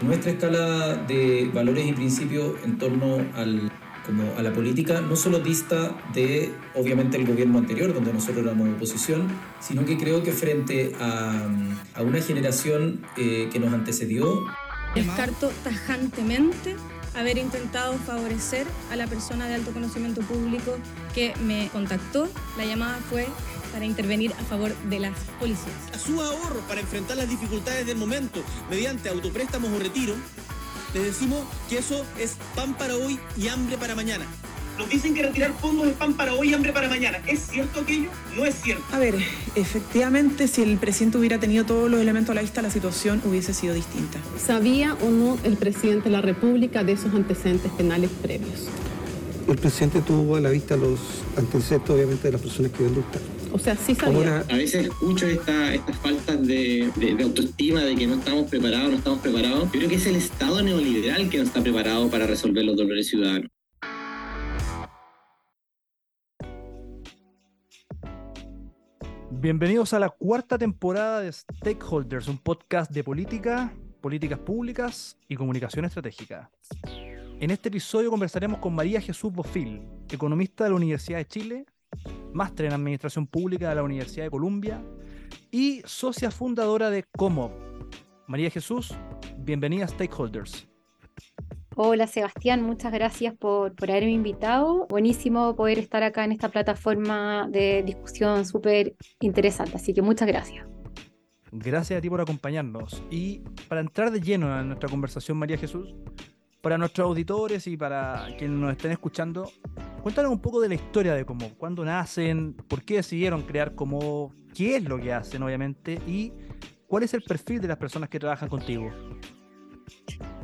Nuestra escala de valores y principios en torno al, como a la política no solo dista de, obviamente, el gobierno anterior, donde nosotros éramos oposición, sino que creo que frente a, a una generación eh, que nos antecedió... Descarto tajantemente haber intentado favorecer a la persona de alto conocimiento público que me contactó. La llamada fue para intervenir a favor de las policías. A su ahorro para enfrentar las dificultades del momento mediante autopréstamos o retiro, les decimos que eso es pan para hoy y hambre para mañana. Nos dicen que retirar fondos es pan para hoy y hambre para mañana. ¿Es cierto aquello? No es cierto. A ver, efectivamente, si el presidente hubiera tenido todos los elementos a la vista, la situación hubiese sido distinta. ¿Sabía o no el presidente de la República de esos antecedentes penales previos? El presidente tuvo a la vista los antecedentes, obviamente, de las personas que ven O sea, sí sabía. A veces escucho esta, estas faltas de, de, autoestima, de que no estamos preparados, no estamos preparados. Yo creo que es el Estado neoliberal que no está preparado para resolver los dolores ciudadanos. Bienvenidos a la cuarta temporada de Stakeholders, un podcast de política, políticas públicas y comunicación estratégica. En este episodio conversaremos con María Jesús Bofil, economista de la Universidad de Chile, máster en Administración Pública de la Universidad de Columbia y socia fundadora de Como. María Jesús, bienvenida a Stakeholders. Hola Sebastián, muchas gracias por, por haberme invitado. Buenísimo poder estar acá en esta plataforma de discusión súper interesante, así que muchas gracias. Gracias a ti por acompañarnos. Y para entrar de lleno en nuestra conversación, María Jesús, para nuestros auditores y para quienes nos estén escuchando, cuéntanos un poco de la historia de cómo, cuándo nacen, por qué decidieron crear cómo, qué es lo que hacen, obviamente, y cuál es el perfil de las personas que trabajan contigo.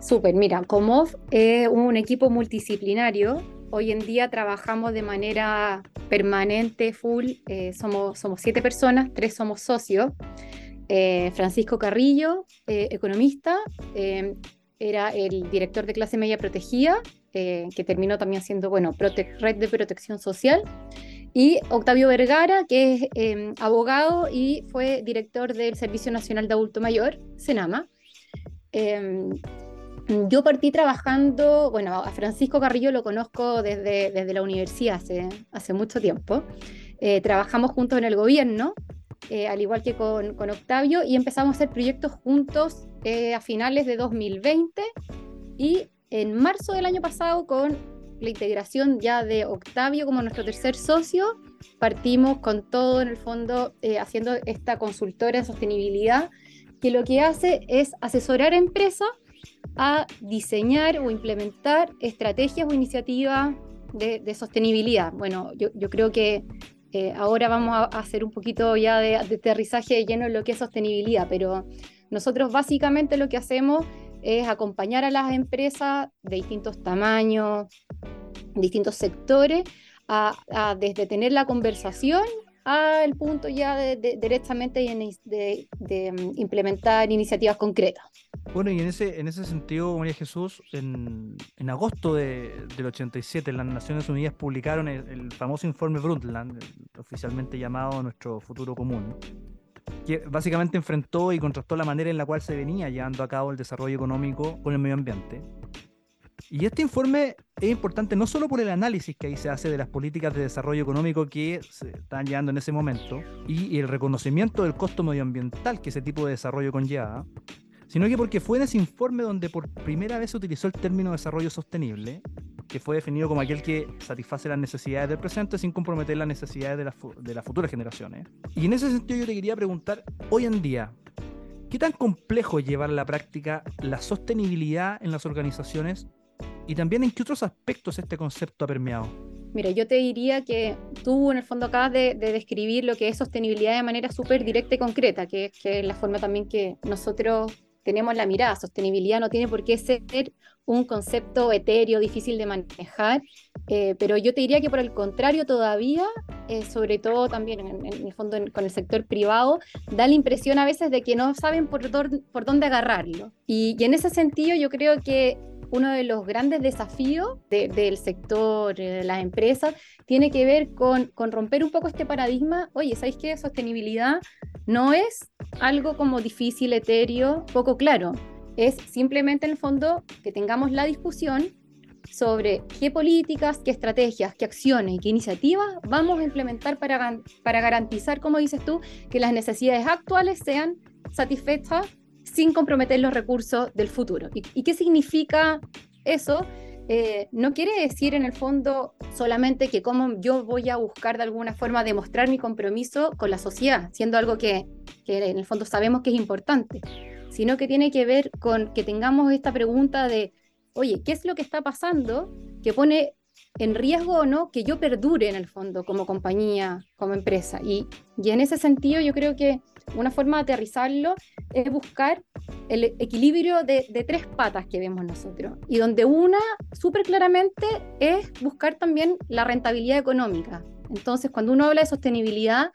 Súper, mira, Comov es un equipo multidisciplinario. Hoy en día trabajamos de manera permanente, full. Eh, somos, siete personas, tres somos socios. Eh, Francisco Carrillo, eh, economista, era el director de clase media protegida, que terminó también siendo, bueno, red de protección social. Y Octavio Vergara, que es abogado y fue director del Servicio Nacional de Adulto Mayor, SENAMA. Yo partí trabajando, bueno, a Francisco Carrillo lo conozco desde, desde la universidad hace, hace mucho tiempo. Eh, trabajamos juntos en el gobierno, eh, al igual que con, con, Octavio, y empezamos a hacer proyectos juntos eh, a finales de 2020 y en marzo del año pasado con la integración ya de Octavio como nuestro tercer socio, partimos con todo en el fondo haciendo esta consultora de sostenibilidad que lo que hace es asesorar a empresas a diseñar o implementar estrategias o iniciativas de, sostenibilidad. Bueno, yo, creo que eh, ahora vamos a hacer un poquito ya de, aterrizaje lleno en lo que es sostenibilidad, pero nosotros básicamente lo que hacemos es acompañar a las empresas de distintos tamaños, distintos sectores, a, desde tener la conversación al punto ya de, directamente de, de, mm, implementar iniciativas concretas. Bueno, y en ese, en ese sentido, María Jesús, en, en agosto de, del 87, las Naciones Unidas publicaron el, famoso informe Brundtland, oficialmente llamado Nuestro Futuro Común, que básicamente enfrentó y contrastó la manera en la cual se venía llevando a cabo el desarrollo económico con el medio ambiente. Y este informe es importante no solo por el análisis que ahí se hace de las políticas de desarrollo económico que se están llevando en ese momento y el reconocimiento del costo medioambiental que ese tipo de desarrollo conlleva, sino que porque fue en ese informe donde por primera vez se utilizó el término desarrollo sostenible, que fue definido como aquel que satisface las necesidades del presente sin comprometer las necesidades de, de las futuras generaciones. Y en ese sentido yo te quería preguntar, hoy en día, ¿qué tan complejo llevar a la práctica la sostenibilidad en las organizaciones y también en qué otros aspectos este concepto ha permeado? Mira, yo te diría que tú en el fondo acabas de, describir lo que es sostenibilidad de manera súper directa y concreta, que, que, es la forma también que nosotros tenemos la mirada. Sostenibilidad no tiene por qué ser un concepto etéreo, difícil de manejar, eh, pero yo te diría que por el contrario todavía, eh, sobre todo también en, el fondo con el sector privado, da la impresión a veces de que no saben por, por dónde agarrarlo. Y, y en ese sentido yo creo que uno de los grandes desafíos del sector, de las empresas, tiene que ver con, con romper un poco este paradigma. Oye, ¿sabéis qué? Sostenibilidad no es algo como difícil, etéreo, poco claro. es simplemente en el fondo que tengamos la discusión sobre qué políticas, qué estrategias, qué acciones y qué iniciativas vamos a implementar para, para garantizar, como dices tú, que las necesidades actuales sean satisfechas sin comprometer los recursos del futuro. ¿Y, qué significa eso? Eh, no quiere decir en el fondo solamente que cómo yo voy a buscar de alguna forma demostrar mi compromiso con la sociedad, siendo algo que, que en el fondo sabemos que es importante, sino que tiene que ver con que tengamos esta pregunta de oye, ¿qué es lo que está pasando que pone en riesgo o no que yo perdure en el fondo como compañía, como empresa? Y, y en ese sentido yo creo que una forma de aterrizarlo es buscar el equilibrio de, tres patas que vemos nosotros. Y donde una, súper claramente, es buscar también la rentabilidad económica. Entonces, cuando uno habla de sostenibilidad,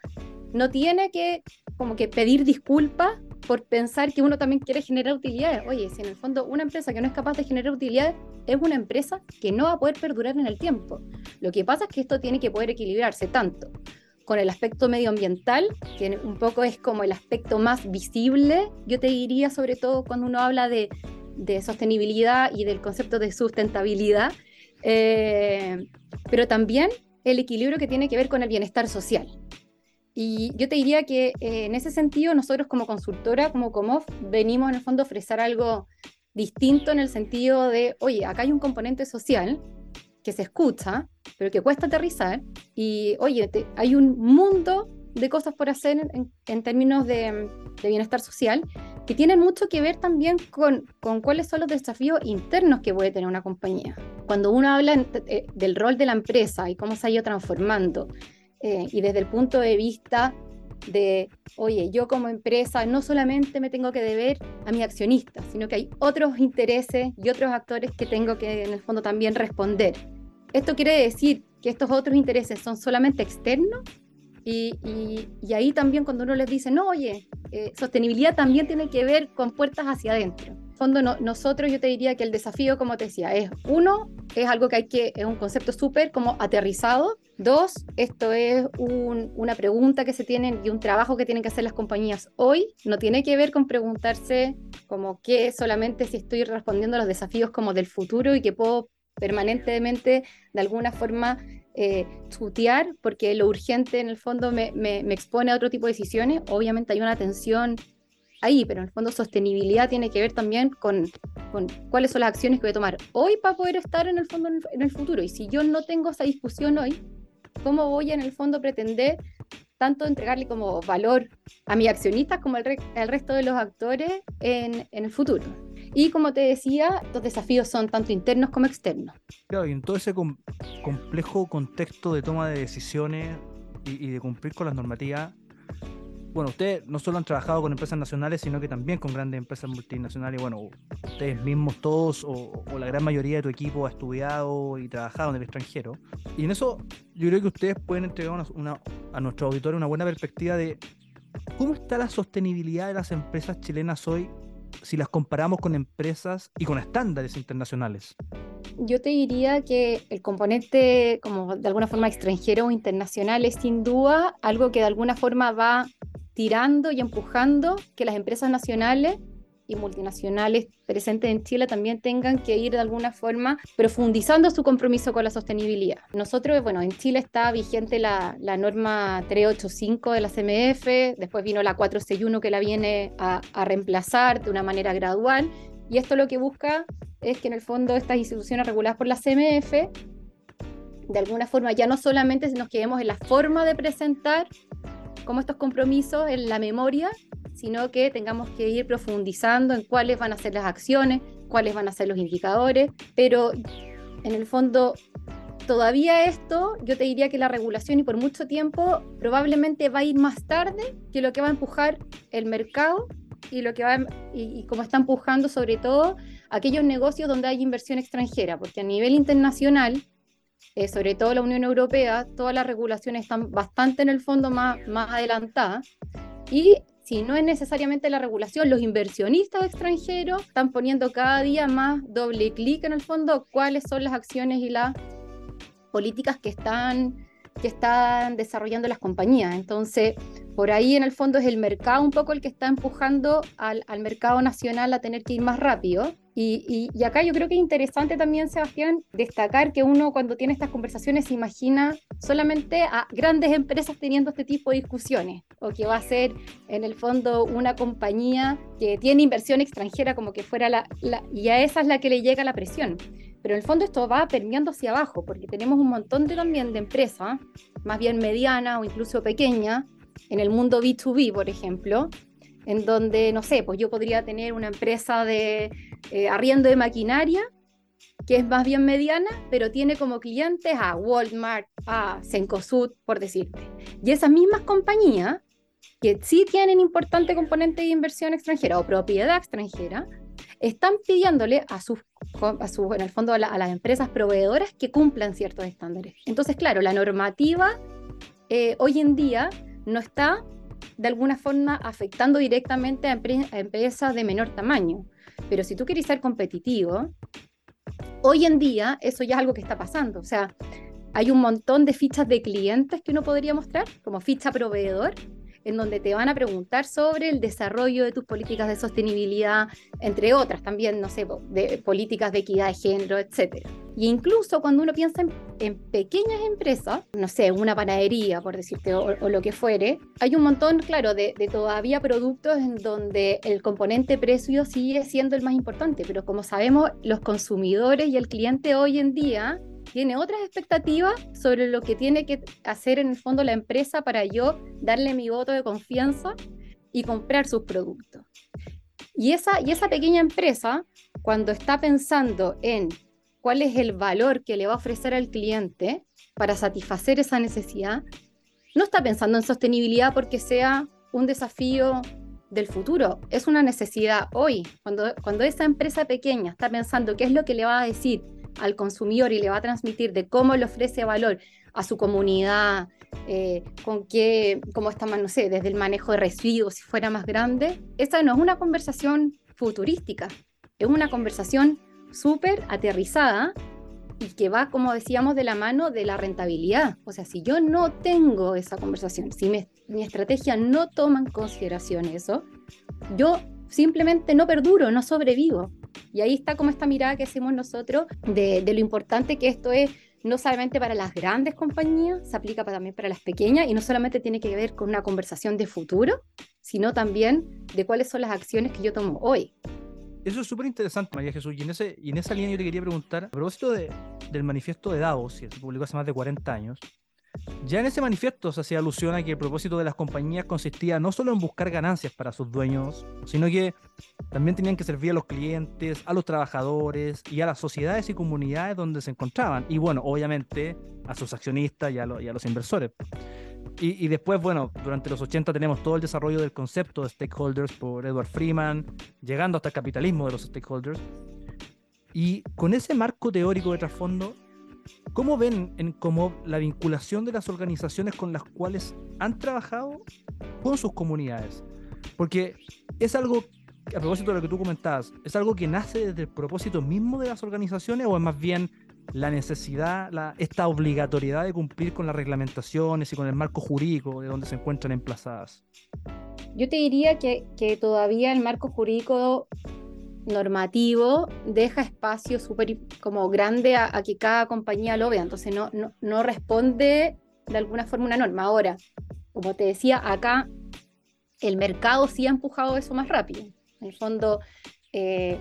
no tiene que como que pedir disculpas por pensar que uno también quiere generar utilidades. Oye, si en el fondo una empresa que no es capaz de generar utilidades es una empresa que no va a poder perdurar en el tiempo. Lo que pasa es que esto tiene que poder equilibrarse tanto con el aspecto medioambiental, que un poco es como el aspecto más visible, yo te diría, sobre todo cuando uno habla de, de sostenibilidad y del concepto de sustentabilidad, eh, pero también el equilibrio que tiene que ver con el bienestar social. Y yo te diría que eh, en ese sentido nosotros como consultora, como Comof, venimos en el fondo a ofrecer algo distinto en el sentido de, oye, acá hay un componente social que se escucha, pero que cuesta aterrizar, y oye, hay un mundo de cosas por hacer en, términos de, bienestar social que tienen mucho que ver también con, con, cuáles son los desafíos internos que puede tener una compañía. Cuando uno habla eh, del rol de la empresa y cómo se ha ido transformando, eh, y desde el punto de vista de, oye, yo como empresa no solamente me tengo que deber a mi accionista, sino que hay otros intereses y otros actores que tengo que en el fondo también responder. Esto quiere decir que estos otros intereses son solamente externos y, y, ahí también cuando uno les dice, no, oye, eh, sostenibilidad también tiene que ver con puertas hacia adentro fondo nosotros yo te diría que el desafío, como te decía, es uno, es algo que hay que, es un concepto súper como aterrizado. Dos, esto es una pregunta que se tienen y un trabajo que tienen que hacer las compañías hoy. No tiene que ver con preguntarse como qué solamente si estoy respondiendo a los desafíos como del futuro y que puedo permanentemente de alguna forma eh, porque lo urgente en el fondo me, me, me expone a otro tipo de decisiones. Obviamente hay una tensión ahí, pero en el fondo sostenibilidad tiene que ver también con, con, cuáles son las acciones que voy a tomar hoy para poder estar en el fondo en el, futuro. Y si yo no tengo esa discusión hoy, ¿cómo voy en el fondo pretender tanto entregarle como valor a mis accionistas como al, resto de los actores en, en, el futuro? Y como te decía, los desafíos son tanto internos como externos. Claro, y en todo ese complejo contexto de toma de decisiones y, de cumplir con las normativas, bueno, ustedes no solo han trabajado con empresas nacionales, sino que también con grandes empresas multinacionales. Bueno, ustedes mismos todos o, la gran mayoría de tu equipo ha estudiado y trabajado en el extranjero. Y en eso yo creo que ustedes pueden entregar a nuestro auditorio una buena perspectiva de cómo está la sostenibilidad de las empresas chilenas hoy si las comparamos con empresas y con estándares internacionales. Yo te diría que el componente como de alguna forma extranjero o internacional es sin duda algo que de alguna forma va tirando y empujando que las empresas nacionales y multinacionales presentes en Chile también tengan que ir de alguna forma profundizando su compromiso con la sostenibilidad. Nosotros, bueno, en Chile está vigente la, norma 385 de la CMF, después vino la 461 que la viene a, a reemplazar de una manera gradual, y esto lo que busca es que en el fondo estas instituciones reguladas por la CMF de alguna forma ya no solamente nos quedemos en la forma de presentar como estos compromisos en la memoria, sino que tengamos que ir profundizando en cuáles van a ser las acciones, cuáles van a ser los indicadores, pero en el fondo todavía esto, yo te diría que la regulación y por mucho tiempo probablemente va a ir más tarde que lo que va a empujar el mercado y lo que va y, y como está empujando sobre todo aquellos negocios donde hay inversión extranjera, porque a nivel internacional eh, sobre todo la Unión Europea, todas las regulaciones están bastante en el fondo más, más adelantadas. Y si no es necesariamente la regulación, los inversionistas extranjeros están poniendo cada día más doble clic en el fondo cuáles son las acciones y las políticas que están, que están desarrollando las compañías. Entonces, por ahí en el fondo es el mercado un poco el que está empujando al, mercado nacional a tener que ir más rápido. Y, y, acá yo creo que es interesante también, Sebastián, destacar que uno cuando tiene estas conversaciones se imagina solamente a grandes empresas teniendo este tipo de discusiones, o que va a ser en el fondo una compañía que tiene inversión extranjera como que fuera la, la y a esa es la que le llega la presión. Pero en el fondo esto va permeando hacia abajo, porque tenemos un montón de, también de empresas, más bien medianas o incluso pequeñas, en el mundo B2B, por ejemplo, en donde, no sé, pues yo podría tener una empresa de eh, arriendo de maquinaria que es más bien mediana, pero tiene como clientes a Walmart, a Cencosud, por decirte. Y esas mismas compañías, que sí tienen importante componente de inversión extranjera o propiedad extranjera, están pidiéndole a sus, a su, en el fondo, a, las empresas proveedoras que cumplan ciertos estándares. Entonces, claro, la normativa eh, hoy en día no está de alguna forma afectando directamente a, empresas de menor tamaño. Pero si tú quieres ser competitivo, hoy en día eso ya es algo que está pasando. O sea, hay un montón de fichas de clientes que uno podría mostrar, como ficha proveedor, en donde te van a preguntar sobre el desarrollo de tus políticas de sostenibilidad, entre otras también, no sé, de políticas de equidad de género, etc. Y incluso cuando uno piensa en, pequeñas empresas, no sé, una panadería, por decirte, o, lo que fuere, hay un montón, claro, de, de, todavía productos en donde el componente precio sigue siendo el más importante, pero como sabemos, los consumidores y el cliente hoy en día tiene otras expectativas sobre lo que tiene que hacer en el fondo la empresa para yo darle mi voto de confianza y comprar sus productos. Y esa, y esa pequeña empresa, cuando está pensando en cuál es el valor que le va a ofrecer al cliente para satisfacer esa necesidad, no está pensando en sostenibilidad porque sea un desafío del futuro, es una necesidad hoy. Cuando, cuando esa empresa pequeña está pensando qué es lo que le va a decir al consumidor y le va a transmitir de cómo le ofrece valor a su comunidad, eh, con qué, cómo está, no sé, desde el manejo de residuos, si fuera más grande, esa no es una conversación futurística, es una conversación súper aterrizada y que va, como decíamos, de la mano de la rentabilidad. O sea, si yo no tengo esa conversación, si mi estrategia no toma en consideración eso, yo simplemente no perduro, no sobrevivo. Y ahí está como esta mirada que hacemos nosotros de, lo importante que esto es no solamente para las grandes compañías, se aplica también para las pequeñas y no solamente tiene que ver con una conversación de futuro, sino también de cuáles son las acciones que yo tomo hoy. Eso es súper interesante, María Jesús. Y en, ese, y en esa línea yo te quería preguntar, a propósito de, del manifiesto de Davos, que se publicó hace más de 40 años, ya en ese manifiesto se hacía alusión a que el propósito de las compañías consistía no solo en buscar ganancias para sus dueños, sino que también tenían que servir a los clientes, a los trabajadores y a las sociedades y comunidades donde se encontraban. Y bueno, obviamente a sus accionistas y a, los inversores. Y, y, después, bueno, durante los 80 tenemos todo el desarrollo del concepto de stakeholders por Edward Freeman, llegando hasta el capitalismo de los stakeholders. Y con ese marco teórico de trasfondo, ¿Cómo ven en la vinculación de las organizaciones con las cuales han trabajado con sus comunidades? Porque es algo, a propósito de lo que tú comentabas, ¿es algo que nace desde el propósito mismo de las organizaciones o es más bien la necesidad, la, esta obligatoriedad de cumplir con las reglamentaciones y con el marco jurídico de donde se encuentran emplazadas? Yo te diría que, que todavía el marco jurídico normativo deja espacio súper como grande a, que cada compañía lo vea, entonces no, no, responde de alguna forma una norma. Ahora, como te decía, acá el mercado sí ha empujado eso más rápido. En el fondo, eh,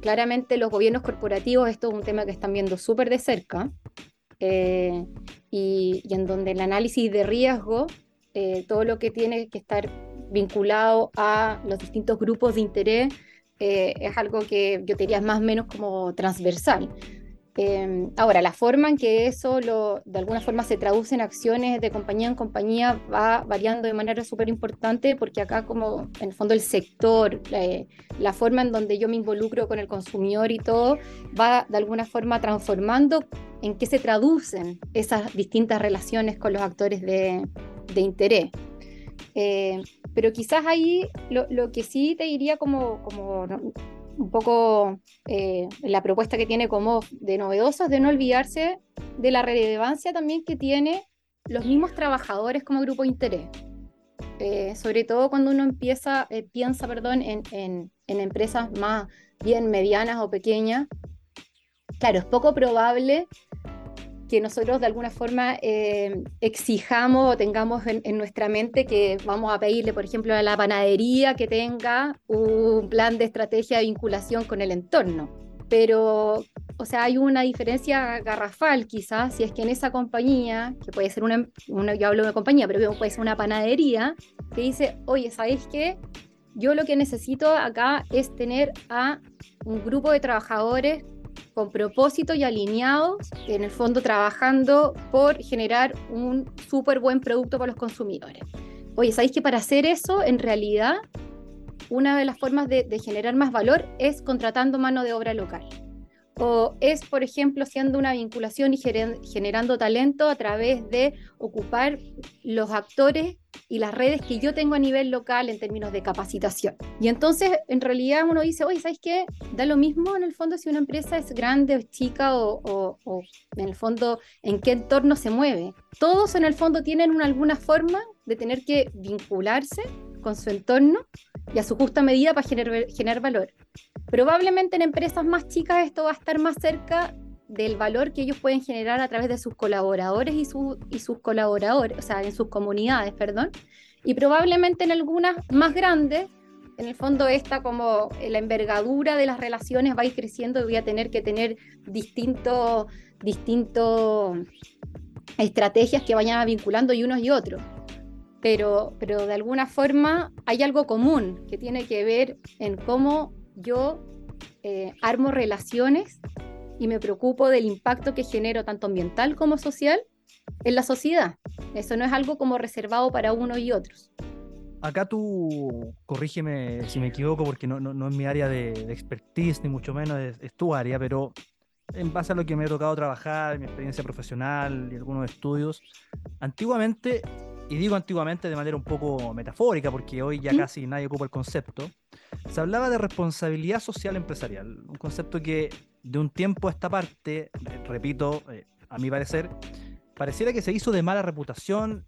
claramente los gobiernos corporativos, esto es un tema que están viendo súper de cerca, eh, y, en donde el análisis de riesgo, eh, todo lo que tiene que estar vinculado a los distintos grupos de interés, eh, es algo que yo diría es más o menos como transversal. Em, ahora, la forma en que eso lo, de alguna forma se traduce en acciones de compañía en compañía va variando de manera súper importante porque acá como en el fondo el sector, la, forma en donde yo me involucro con el consumidor y todo, va de alguna forma transformando en qué se traducen esas distintas relaciones con los actores de, de interés. Eh, pero quizás ahí lo, lo, que sí te diría como, como un poco eh, la propuesta que tiene como de novedoso es de no olvidarse de la relevancia también que tiene los mismos trabajadores como grupo de interés. eh, sobre todo cuando uno empieza, eh, piensa perdón, en, en, en, empresas más bien medianas o pequeñas. Claro, es poco probable que nosotros de alguna forma eh, exijamos o tengamos en, en, nuestra mente que vamos a pedirle, por ejemplo, a la panadería que tenga un plan de estrategia de vinculación con el entorno. Pero, o sea, hay una diferencia garrafal quizás si es que en esa compañía, que puede ser una, una yo hablo de compañía, pero puede ser una panadería, que dice, oye, ¿sabéis qué? Yo lo que necesito acá es tener a un grupo de trabajadores con propósito y alineados, en el fondo trabajando por generar un súper buen producto para los consumidores. Oye, ¿sabéis que para hacer eso, en realidad, una de las formas de, de generar más valor es contratando mano de obra local? O es, por ejemplo, siendo una vinculación y generando talento a través de ocupar los actores y las redes que yo tengo a nivel local en términos de capacitación. Y entonces, en realidad, uno dice, oye, ¿sabes qué? Da lo mismo en el fondo si una empresa es grande o chica o, o, en el fondo en qué entorno se mueve. Todos en el fondo tienen una, alguna forma de tener que vincularse con su entorno y a su justa medida para generar, generar valor. Probablemente en empresas más chicas esto va a estar más cerca del valor que ellos pueden generar a través de sus colaboradores y, su, y sus colaboradores, o sea, en sus comunidades, perdón. Y probablemente en algunas más grandes, en el fondo esta como la envergadura de las relaciones va a ir creciendo y voy a tener que tener distintos distintos estrategias que vayan vinculando y unos y otros. Pero, pero de alguna forma hay algo común que tiene que ver en cómo yo eh, armo relaciones y me preocupo del impacto que genero tanto ambiental como social en la sociedad. Eso no es algo como reservado para unos y otros. Acá tú, corrígeme si me equivoco, porque no, no, no es mi área de, de, expertise, ni mucho menos es, es, tu área, pero en base a lo que me ha tocado trabajar, mi experiencia profesional y algunos estudios, antiguamente, y digo antiguamente de manera un poco metafórica, porque hoy ya ¿Sí? casi nadie ocupa el concepto, se hablaba de responsabilidad social empresarial, un concepto que de un tiempo a esta parte, repito, eh, a mi parecer, pareciera que se hizo de mala reputación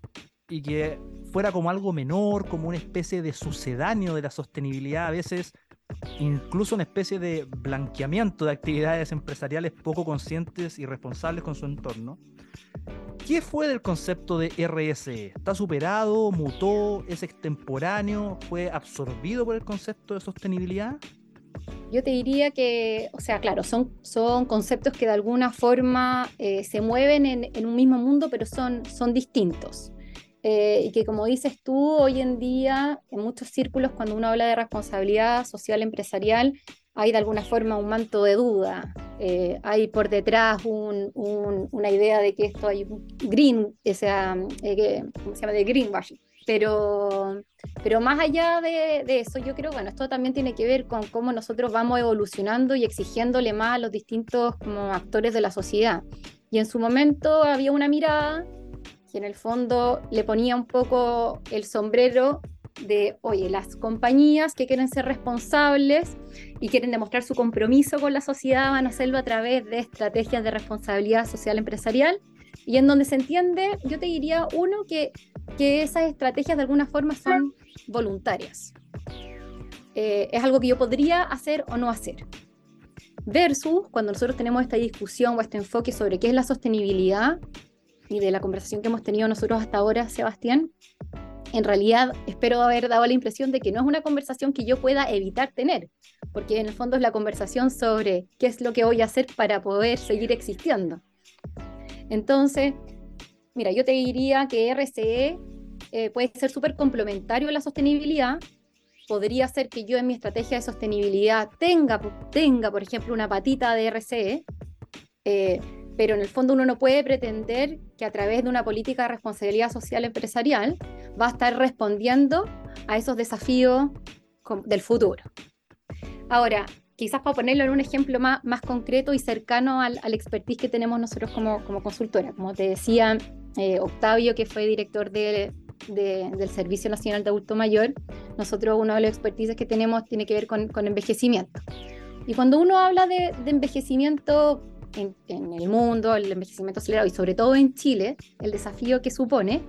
y que fuera como algo menor, como una especie de sucedáneo de la sostenibilidad, a veces incluso una especie de blanqueamiento de actividades empresariales poco conscientes y responsables con su entorno. ¿Qué fue del concepto de RSE? ¿Está superado? ¿Mutó? ¿Es extemporáneo? ¿Fue absorbido por el concepto de sostenibilidad? Yo te diría que, o sea, claro, son, son conceptos que de alguna forma eh, se mueven en, un mismo mundo, pero son, son distintos. Eh, y que como dices tú, hoy en día, en muchos círculos, cuando uno habla de responsabilidad social empresarial, hay de alguna forma un manto de duda, eh, hay por detrás un, un, una idea de que esto hay un green, o sea, eh, ¿cómo se llama? De greenwashing. Pero, pero más allá de, de, eso, yo creo, bueno, esto también tiene que ver con cómo nosotros vamos evolucionando y exigiéndole más a los distintos como actores de la sociedad. Y en su momento había una mirada que en el fondo le ponía un poco el sombrero de, oye, las compañías que quieren ser responsables y quieren demostrar su compromiso con la sociedad van a hacerlo a través de estrategias de responsabilidad social empresarial y en donde se entiende, yo te diría, uno, que, que esas estrategias de alguna forma son voluntarias. Eh, es algo que yo podría hacer o no hacer. Versus cuando nosotros tenemos esta discusión o este enfoque sobre qué es la sostenibilidad y de la conversación que hemos tenido nosotros hasta ahora, Sebastián, en realidad espero haber dado la impresión de que no es una conversación que yo pueda evitar tener, porque en el fondo es la conversación sobre qué es lo que voy a hacer para poder seguir existiendo. Entonces, mira, yo te diría que RCE eh, puede ser súper complementario a la sostenibilidad. Podría ser que yo en mi estrategia de sostenibilidad tenga, tenga por ejemplo, una patita de RCE, eh, pero en el fondo uno no puede pretender que a través de una política de responsabilidad social empresarial va a estar respondiendo a esos desafíos del futuro. Ahora, quizás para ponerlo en un ejemplo más, más concreto y cercano al, al expertise que tenemos nosotros como, como consultora, como te decía eh, Octavio, que fue director de, de, del Servicio Nacional de Adulto Mayor, nosotros uno de los expertises que tenemos tiene que ver con, con envejecimiento. Y cuando uno habla de, de envejecimiento en, en, el mundo, el envejecimiento acelerado y sobre todo en Chile, el desafío que supone,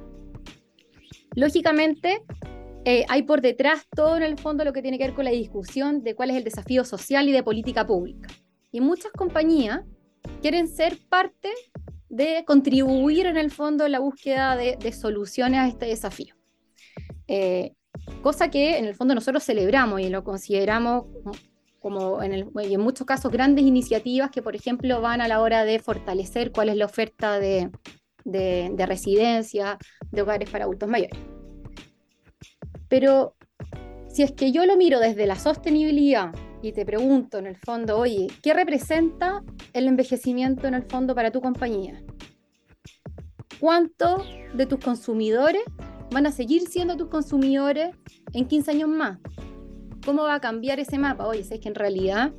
lógicamente eh, hay por detrás todo en el fondo lo que tiene que ver con la discusión de cuál es el desafío social y de política pública. Y muchas compañías quieren ser parte de contribuir en el fondo en la búsqueda de, soluciones a este desafío. Eh, cosa que en el fondo nosotros celebramos y lo consideramos como en, en muchos casos grandes iniciativas que, por ejemplo, van a la hora de fortalecer cuál es la oferta de, de residencia, de hogares para adultos mayores. Pero si es que yo lo miro desde la sostenibilidad y te pregunto en el fondo, oye, ¿qué representa el envejecimiento en el fondo para tu compañía? ¿Cuántos de tus consumidores van a seguir siendo tus consumidores en 15 años más? ¿Cómo va a cambiar ese mapa? Oye, es que en realidad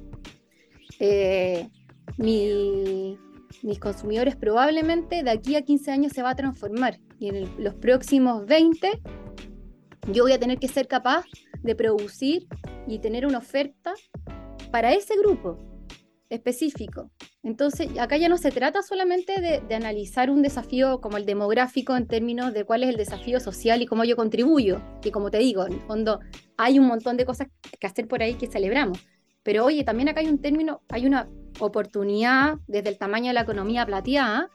eh, mis consumidores probablemente de aquí a 15 años se va a transformar y en los próximos 20 yo voy a tener que ser capaz de producir y tener una oferta para ese grupo específico. Entonces, acá ya no se trata solamente de, analizar un desafío como el demográfico en términos de cuál es el desafío social y cómo yo contribuyo, que como te digo, en el fondo hay un montón de cosas que hacer por ahí que celebramos. Pero oye, también acá hay un término, hay una oportunidad desde el tamaño de la economía plateada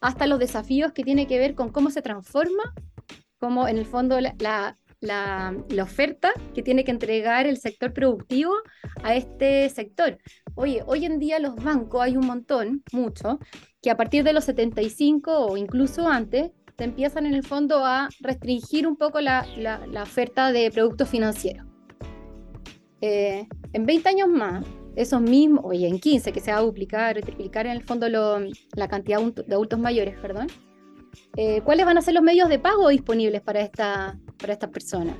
hasta los desafíos que tiene que ver con cómo se transforma, cómo en el fondo la, la, oferta que tiene que entregar el sector productivo a este sector. Oye, hoy en día los bancos hay un montón, mucho, que a partir de los 75 o incluso antes, te empiezan en el fondo a restringir un poco la, oferta de productos financieros. Eh, en 20 años más, esos mismos, oye, en 15, que se va a duplicar, triplicar en el fondo la cantidad de adultos mayores, perdón, eh, ¿cuáles van a ser los medios de pago disponibles para esta, para estas personas?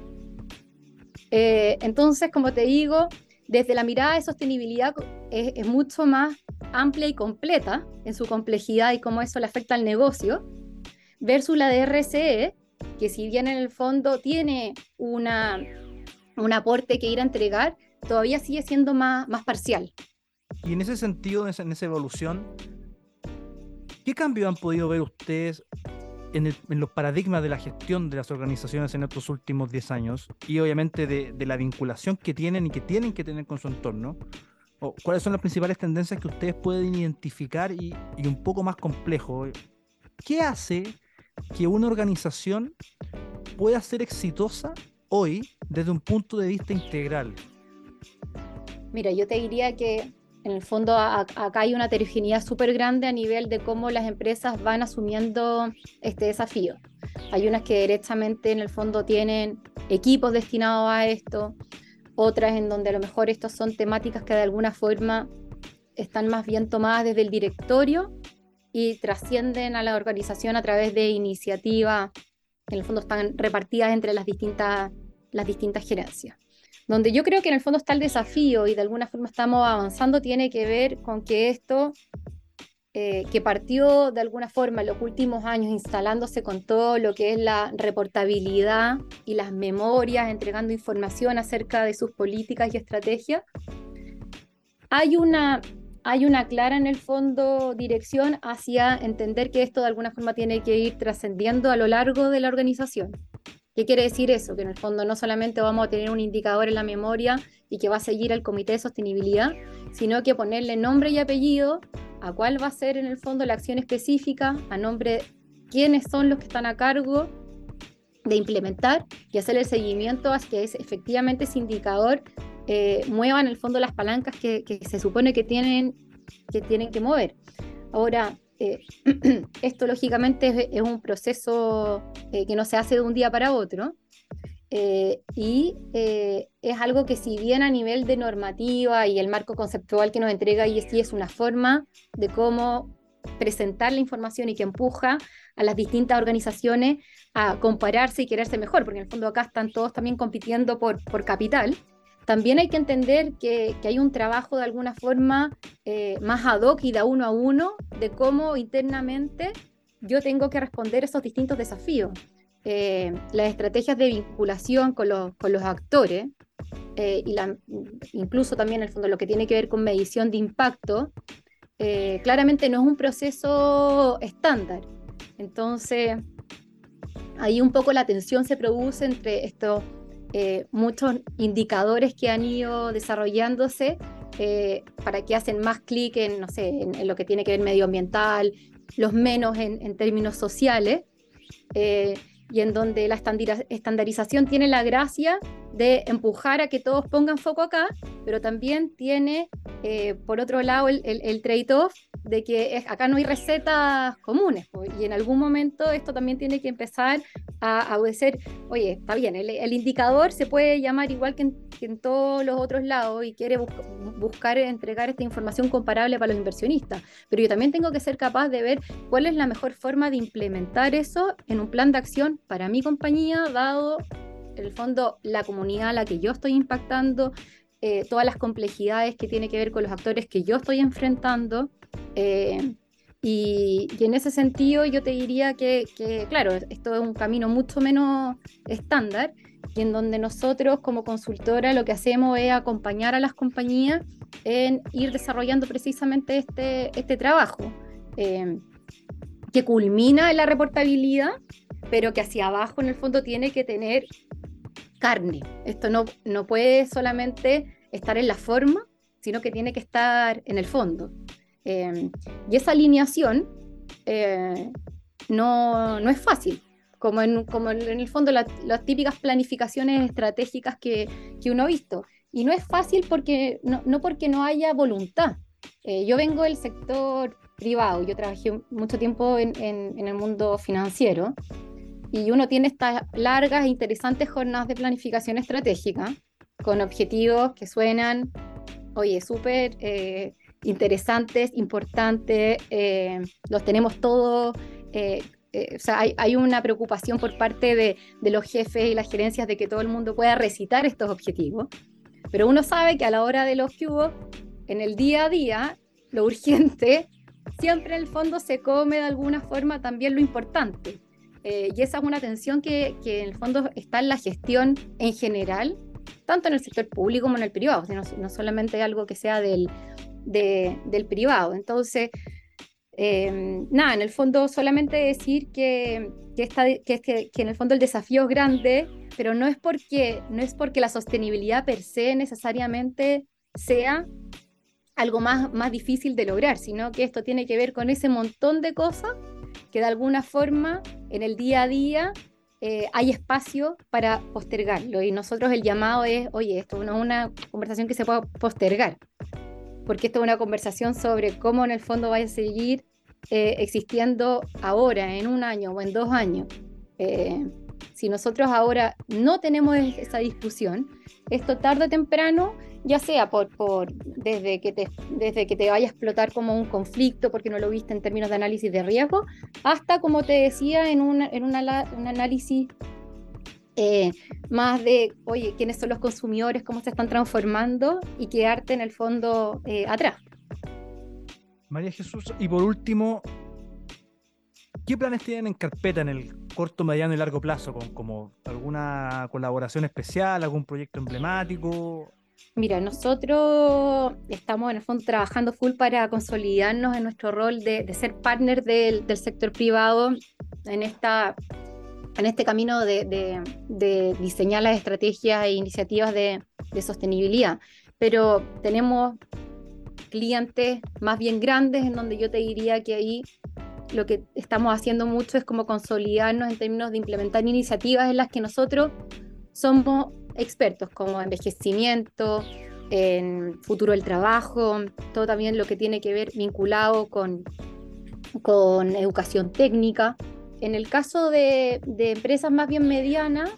Eh, entonces, como te digo, desde la mirada de sostenibilidad es, mucho más amplia y completa en su complejidad y cómo eso le afecta al negocio, versus la de RCE, que si bien en el fondo tiene una, un aporte que ir a entregar, todavía sigue siendo más, más parcial. Y en ese sentido, en esa evolución, ¿Qué cambios han podido ver ustedes en, los paradigmas de la gestión de las organizaciones en estos últimos 10 años y obviamente de, la vinculación que tienen y que tienen que tener con su entorno? ¿O ¿Cuáles son las principales tendencias que ustedes pueden identificar y, y un poco más complejo? ¿Qué hace que una organización pueda ser exitosa hoy desde un punto de vista integral? Mira, yo te diría que en el fondo acá hay una heterogeneidad súper grande a nivel de cómo las empresas van asumiendo este desafío. Hay unas que directamente en el fondo tienen equipos destinados a esto, otras en donde a lo mejor estos son temáticas que de alguna forma están más bien tomadas desde el directorio y trascienden a la organización a través de iniciativas en el fondo están repartidas entre las distintas, las distintas gerencias. Donde yo creo que en el fondo está el desafío y de alguna forma estamos avanzando tiene que ver con que esto, eh, que partió de alguna forma en los últimos años instalándose con todo lo que es la reportabilidad y las memorias, entregando información acerca de sus políticas y estrategias, hay una, hay una clara en el fondo dirección hacia entender que esto de alguna forma tiene que ir trascendiendo a lo largo de la organización. ¿Qué quiere decir eso? Que en el fondo no solamente vamos a tener un indicador en la memoria y que va a seguir al Comité de Sostenibilidad, sino que ponerle nombre y apellido a cuál va a ser en el fondo la acción específica, a nombre quiénes son los que están a cargo de implementar y hacer el seguimiento a que es, efectivamente ese indicador eh, mueva en el fondo las palancas que, que, se supone que tienen, que tienen que mover. Ahora, eh, esto lógicamente es, un proceso eh, que no se hace de un día para otro eh, y es algo que si bien a nivel de normativa y el marco conceptual que nos entrega IESI es una forma de cómo presentar la información y que empuja a las distintas organizaciones a compararse y quererse mejor, porque en el fondo acá están todos también compitiendo por, por capital también hay que entender que, hay un trabajo de alguna forma eh, más ad hoc y de uno a uno de cómo internamente yo tengo que responder esos distintos desafíos. Eh, las estrategias de vinculación con los, actores eh, y incluso también en el fondo lo que tiene que ver con medición de impacto, claramente no es un proceso estándar. Entonces, ahí un poco la tensión se produce entre estos eh, muchos indicadores que han ido desarrollándose eh, para que hacen más clic en, no sé, en, lo que tiene que ver medioambiental, los menos en, términos sociales, eh, y en donde la estandarización tiene la gracia de empujar a que todos pongan foco acá, pero también tiene, eh, por otro lado, el, el, trade-off de que acá no hay recetas comunes, y en algún momento esto también tiene que empezar a, obedecer, oye, está bien, el, indicador se puede llamar igual que en, todos los otros lados y quiere buscar entregar esta información comparable para los inversionistas, pero yo también tengo que ser capaz de ver cuál es la mejor forma de implementar eso en un plan de acción para mi compañía, dado en el fondo la comunidad a la que yo estoy impactando, eh, todas las complejidades que tiene que ver con los actores que yo estoy enfrentando. Eh, y, en ese sentido yo te diría que, claro, esto es un camino mucho menos estándar y en donde nosotros como consultora lo que hacemos es acompañar a las compañías en ir desarrollando precisamente este, este trabajo, eh, que culmina en la reportabilidad, pero que hacia abajo en el fondo tiene que tener carne. Esto no, no puede solamente estar en la forma, sino que tiene que estar en el fondo. Em, y esa alineación eh, no, no, es fácil, como en, como en el fondo las típicas planificaciones estratégicas que, que, uno ha visto. Y no es fácil porque, no, no porque no haya voluntad. Eh, yo vengo del sector privado, yo trabajé mucho tiempo en, en, en el mundo financiero y uno tiene estas largas e interesantes jornadas de planificación estratégica con objetivos que suenan, oye, súper eh, interesantes, importantes, eh, los tenemos todos. Eh, o sea, hay, una preocupación por parte de, de, los jefes y las gerencias de que todo el mundo pueda recitar estos objetivos, pero uno sabe que a la hora de los que en el día a día, lo urgente, siempre en el fondo se come de alguna forma también lo importante. Eh, y esa es una tensión que, que, en el fondo está en la gestión en general, tanto en el sector público como en el privado, no, no solamente algo que sea del, del privado. Entonces, em, nada, en el fondo solamente decir que, que, que, que, que, en el fondo el desafío es grande, pero no es, porque, no es porque la sostenibilidad per se necesariamente sea algo más, más difícil de lograr, sino que esto tiene que ver con ese montón de cosas que de alguna forma en el día a día eh, hay espacio para postergarlo. Y nosotros el llamado es, oye, esto no es una conversación que se pueda postergar, porque esto es una conversación sobre cómo en el fondo va a seguir eh, existiendo ahora, en un año o en dos años. Eh, si nosotros ahora no tenemos esa discusión, esto tarde o temprano, ya sea por, por desde, que te, desde que te vaya a explotar como un conflicto porque no lo viste en términos de análisis de riesgo, hasta, como te decía, en, un análisis eh, más de, oye, quiénes son los consumidores, cómo se están transformando y quedarte en el fondo eh, atrás. María Jesús, y por último, ¿Qué planes tienen en carpeta en el corto, mediano y largo plazo? ¿Con, como alguna colaboración especial, algún proyecto emblemático? Mira, nosotros estamos en el fondo trabajando full para consolidarnos en nuestro rol de, ser partner del, sector privado en, esta, en este camino de, diseñar las estrategias e iniciativas de, de sostenibilidad. Pero tenemos clientes más bien grandes en donde yo te diría que ahí lo que estamos haciendo mucho es como consolidarnos en términos de implementar iniciativas en las que nosotros somos expertos, como envejecimiento, en futuro del trabajo, todo también lo que tiene que ver vinculado con, con educación técnica. En el caso de, empresas más bien medianas,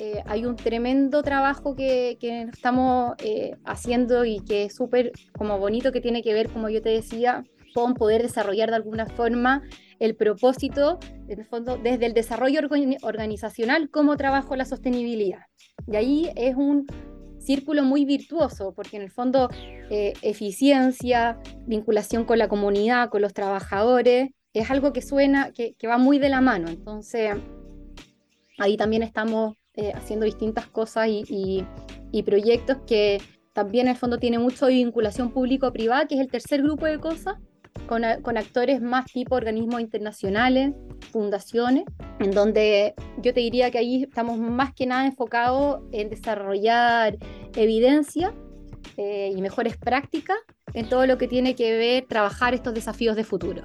eh, hay un tremendo trabajo que, estamos eh, haciendo y que es súper como bonito que tiene que ver, como yo te decía, con poder desarrollar de alguna forma el propósito, en el fondo, desde el desarrollo organizacional, cómo trabajo la sostenibilidad. Y ahí es un círculo muy virtuoso, porque en el fondo eh, eficiencia, vinculación con la comunidad, con los trabajadores, es algo que suena, que, va muy de la mano. Entonces, ahí también estamos eh, haciendo distintas cosas y, y, proyectos que también en el fondo tienen mucho de vinculación público-privada, que es el tercer grupo de cosas, con, con, actores más tipo organismos internacionales, fundaciones, en donde yo te diría que ahí estamos más que nada enfocados en desarrollar evidencia eh, y mejores prácticas en todo lo que tiene que ver trabajar estos desafíos de futuro.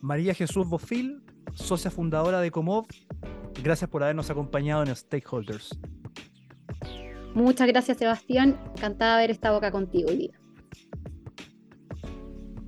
María Jesús Bofil, socia fundadora de Comov, gracias por habernos acompañado en Stakeholders. Muchas gracias Sebastián, encantada de haber estado acá contigo hoy día.